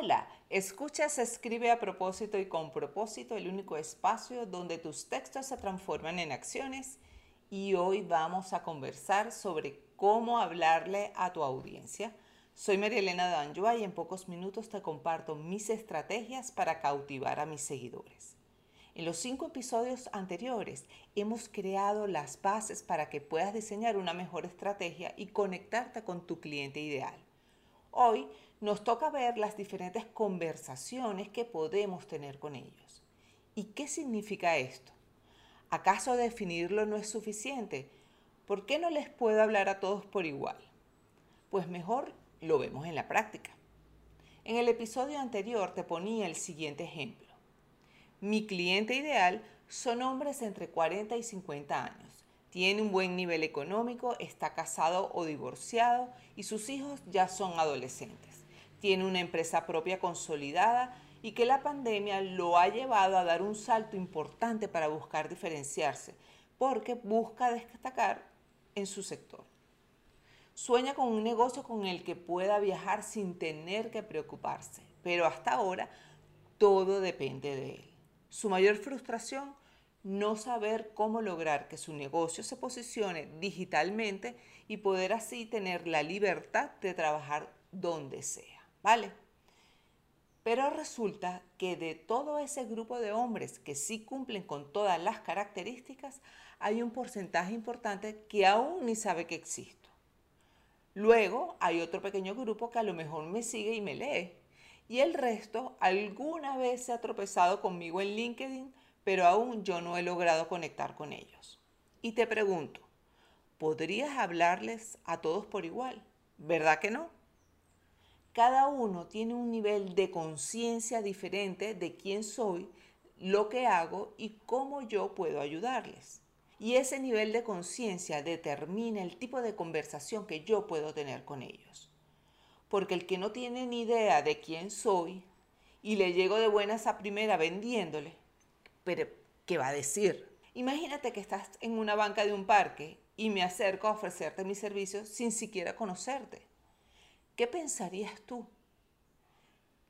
Hola, escuchas Escribe a propósito y con propósito, el único espacio donde tus textos se transforman en acciones y hoy vamos a conversar sobre cómo hablarle a tu audiencia. Soy María Elena Danjoa y en pocos minutos te comparto mis estrategias para cautivar a mis seguidores. En los cinco episodios anteriores hemos creado las bases para que puedas diseñar una mejor estrategia y conectarte con tu cliente ideal. Hoy nos toca ver las diferentes conversaciones que podemos tener con ellos. ¿Y qué significa esto? ¿Acaso definirlo no es suficiente? ¿Por qué no les puedo hablar a todos por igual? Pues mejor lo vemos en la práctica. En el episodio anterior te ponía el siguiente ejemplo. Mi cliente ideal son hombres entre 40 y 50 años tiene un buen nivel económico, está casado o divorciado y sus hijos ya son adolescentes. Tiene una empresa propia consolidada y que la pandemia lo ha llevado a dar un salto importante para buscar diferenciarse, porque busca destacar en su sector. Sueña con un negocio con el que pueda viajar sin tener que preocuparse, pero hasta ahora todo depende de él. Su mayor frustración no saber cómo lograr que su negocio se posicione digitalmente y poder así tener la libertad de trabajar donde sea, Pero resulta que de todo ese grupo de hombres que sí cumplen con todas las características, hay un porcentaje importante que aún ni sabe que existo. Luego hay otro pequeño grupo que a lo mejor me sigue y me lee. Y el resto alguna vez se ha tropezado conmigo en LinkedIn pero aún yo no he logrado conectar con ellos. Y te pregunto, ¿podrías hablarles a todos por igual? ¿Verdad que no? Cada uno tiene un nivel de conciencia diferente de quién soy, lo que hago y cómo yo puedo ayudarles. Y ese nivel de conciencia determina el tipo de conversación que yo puedo tener con ellos. Porque el que no tiene ni idea de quién soy y le llego de buenas a primera vendiéndole, pero ¿qué va a decir? Imagínate que estás en una banca de un parque y me acerco a ofrecerte mis servicios sin siquiera conocerte. ¿Qué pensarías tú?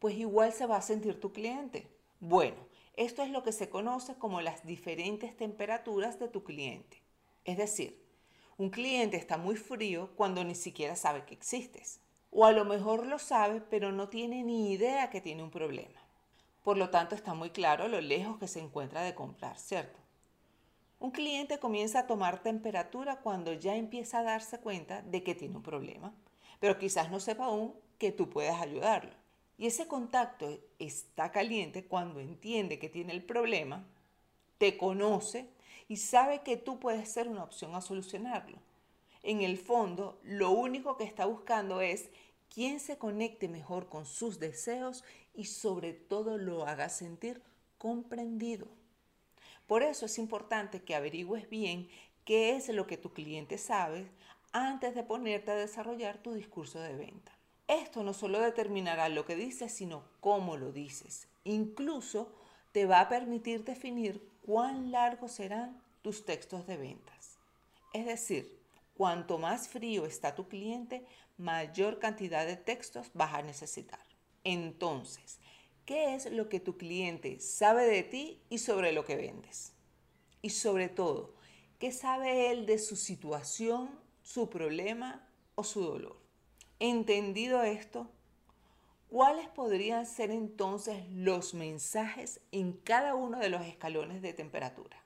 Pues igual se va a sentir tu cliente. Bueno, esto es lo que se conoce como las diferentes temperaturas de tu cliente. Es decir, un cliente está muy frío cuando ni siquiera sabe que existes. O a lo mejor lo sabe, pero no tiene ni idea que tiene un problema. Por lo tanto, está muy claro lo lejos que se encuentra de comprar, ¿cierto? Un cliente comienza a tomar temperatura cuando ya empieza a darse cuenta de que tiene un problema, pero quizás no sepa aún que tú puedes ayudarlo. Y ese contacto está caliente cuando entiende que tiene el problema, te conoce y sabe que tú puedes ser una opción a solucionarlo. En el fondo, lo único que está buscando es quien se conecte mejor con sus deseos y sobre todo lo haga sentir comprendido. Por eso es importante que averigües bien qué es lo que tu cliente sabe antes de ponerte a desarrollar tu discurso de venta. Esto no solo determinará lo que dices, sino cómo lo dices. Incluso te va a permitir definir cuán largos serán tus textos de ventas. Es decir, Cuanto más frío está tu cliente, mayor cantidad de textos vas a necesitar. Entonces, ¿qué es lo que tu cliente sabe de ti y sobre lo que vendes? Y sobre todo, ¿qué sabe él de su situación, su problema o su dolor? Entendido esto, ¿cuáles podrían ser entonces los mensajes en cada uno de los escalones de temperatura?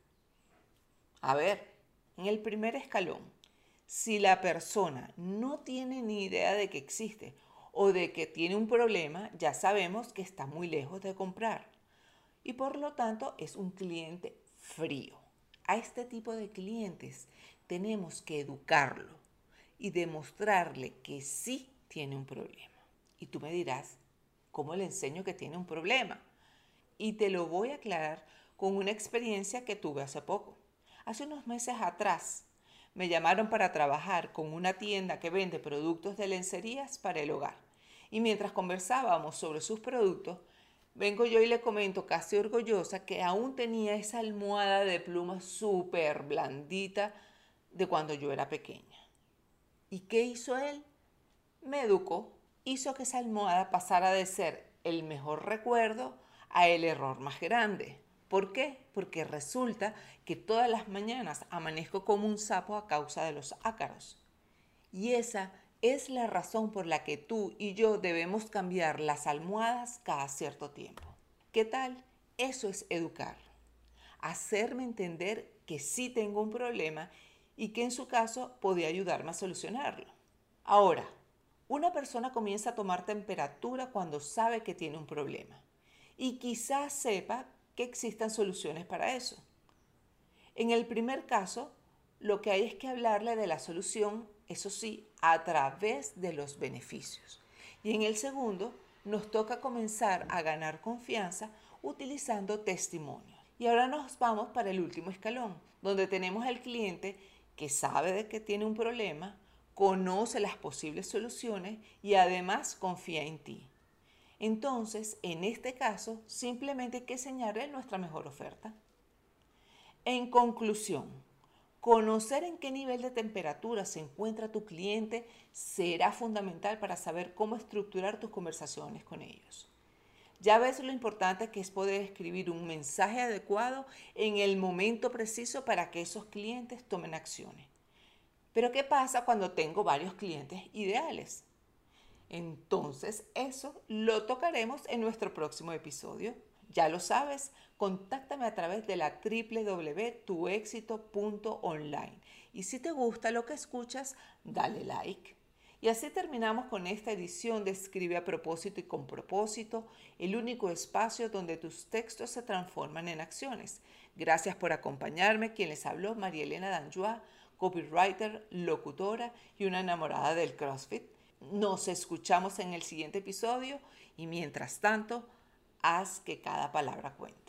A ver, en el primer escalón, si la persona no tiene ni idea de que existe o de que tiene un problema, ya sabemos que está muy lejos de comprar y por lo tanto es un cliente frío. A este tipo de clientes tenemos que educarlo y demostrarle que sí tiene un problema. Y tú me dirás, ¿cómo le enseño que tiene un problema? Y te lo voy a aclarar con una experiencia que tuve hace poco. Hace unos meses atrás me llamaron para trabajar con una tienda que vende productos de lencerías para el hogar. Y mientras conversábamos sobre sus productos, vengo yo y le comento casi orgullosa que aún tenía esa almohada de pluma súper blandita de cuando yo era pequeña. ¿Y qué hizo él? Me educó, hizo que esa almohada pasara de ser el mejor recuerdo a el error más grande. ¿Por qué? Porque resulta que todas las mañanas amanezco como un sapo a causa de los ácaros. Y esa es la razón por la que tú y yo debemos cambiar las almohadas cada cierto tiempo. ¿Qué tal? Eso es educar. Hacerme entender que sí tengo un problema y que en su caso podía ayudarme a solucionarlo. Ahora, una persona comienza a tomar temperatura cuando sabe que tiene un problema y quizás sepa que existan soluciones para eso. En el primer caso, lo que hay es que hablarle de la solución, eso sí, a través de los beneficios. Y en el segundo, nos toca comenzar a ganar confianza utilizando testimonios. Y ahora nos vamos para el último escalón, donde tenemos al cliente que sabe de que tiene un problema, conoce las posibles soluciones y además confía en ti. Entonces, en este caso, simplemente hay que señalarle nuestra mejor oferta. En conclusión, conocer en qué nivel de temperatura se encuentra tu cliente será fundamental para saber cómo estructurar tus conversaciones con ellos. Ya ves lo importante que es poder escribir un mensaje adecuado en el momento preciso para que esos clientes tomen acciones. Pero ¿qué pasa cuando tengo varios clientes ideales? Entonces eso lo tocaremos en nuestro próximo episodio. Ya lo sabes, contáctame a través de la www.tuexito.online. Y si te gusta lo que escuchas, dale like. Y así terminamos con esta edición de Escribe a propósito y con propósito, el único espacio donde tus textos se transforman en acciones. Gracias por acompañarme. Quien les habló, María Elena Danjoa, copywriter, locutora y una enamorada del CrossFit. Nos escuchamos en el siguiente episodio y mientras tanto, haz que cada palabra cuente.